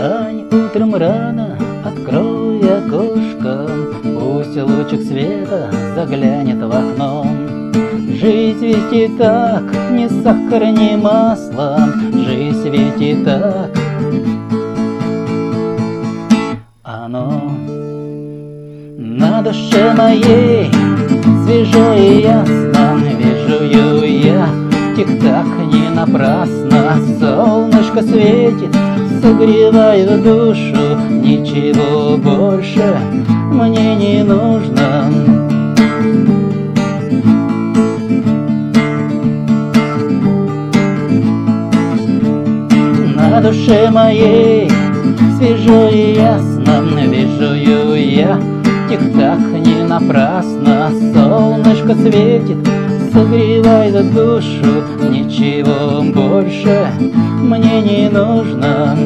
Встань утром рано, открой окошко, Пусть лучик света заглянет в окно. Жизнь ведь и так, не сахар, не масло, Жизнь ведь и так. Оно на душе моей свежо и ясно Вижу я тик-так не напрасно Солнышко светит, согревает душу. Ничего больше мне не нужно. На душе моей свежо и ясно Вижу я. Тик-так не напрасно. Солнышко светит, согревает душу Ничего больше мне не нужно.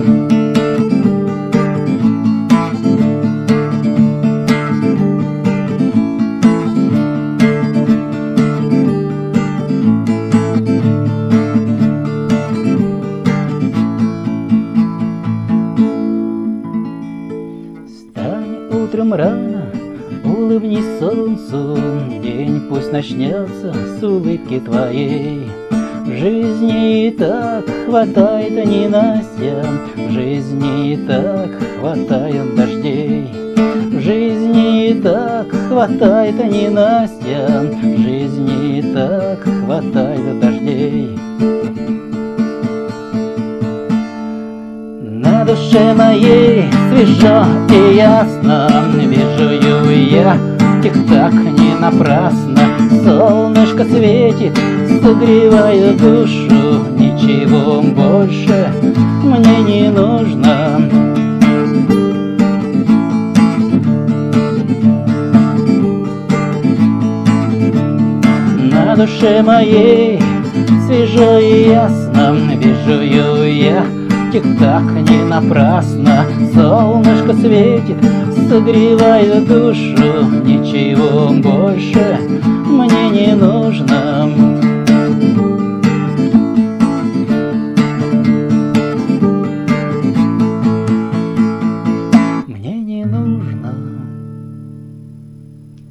Встань утром рано, улыбнись солнцу, День пусть начнется с улыбки твоей. Жизни и так хватает ненастья, В жизни и так хватает дождей. Жизни и так хватает ненастья, В жизни и так хватает дождей. На душе моей свежо и ясно Вижу я тик-так не напрасно. Солнышко светит, согревает душу. Ничего больше мне не нужно. На душе моей свежо и ясно Вижу я тик-так не напрасно. Солнышко светит, согревает душу. Ничего больше мне не нужно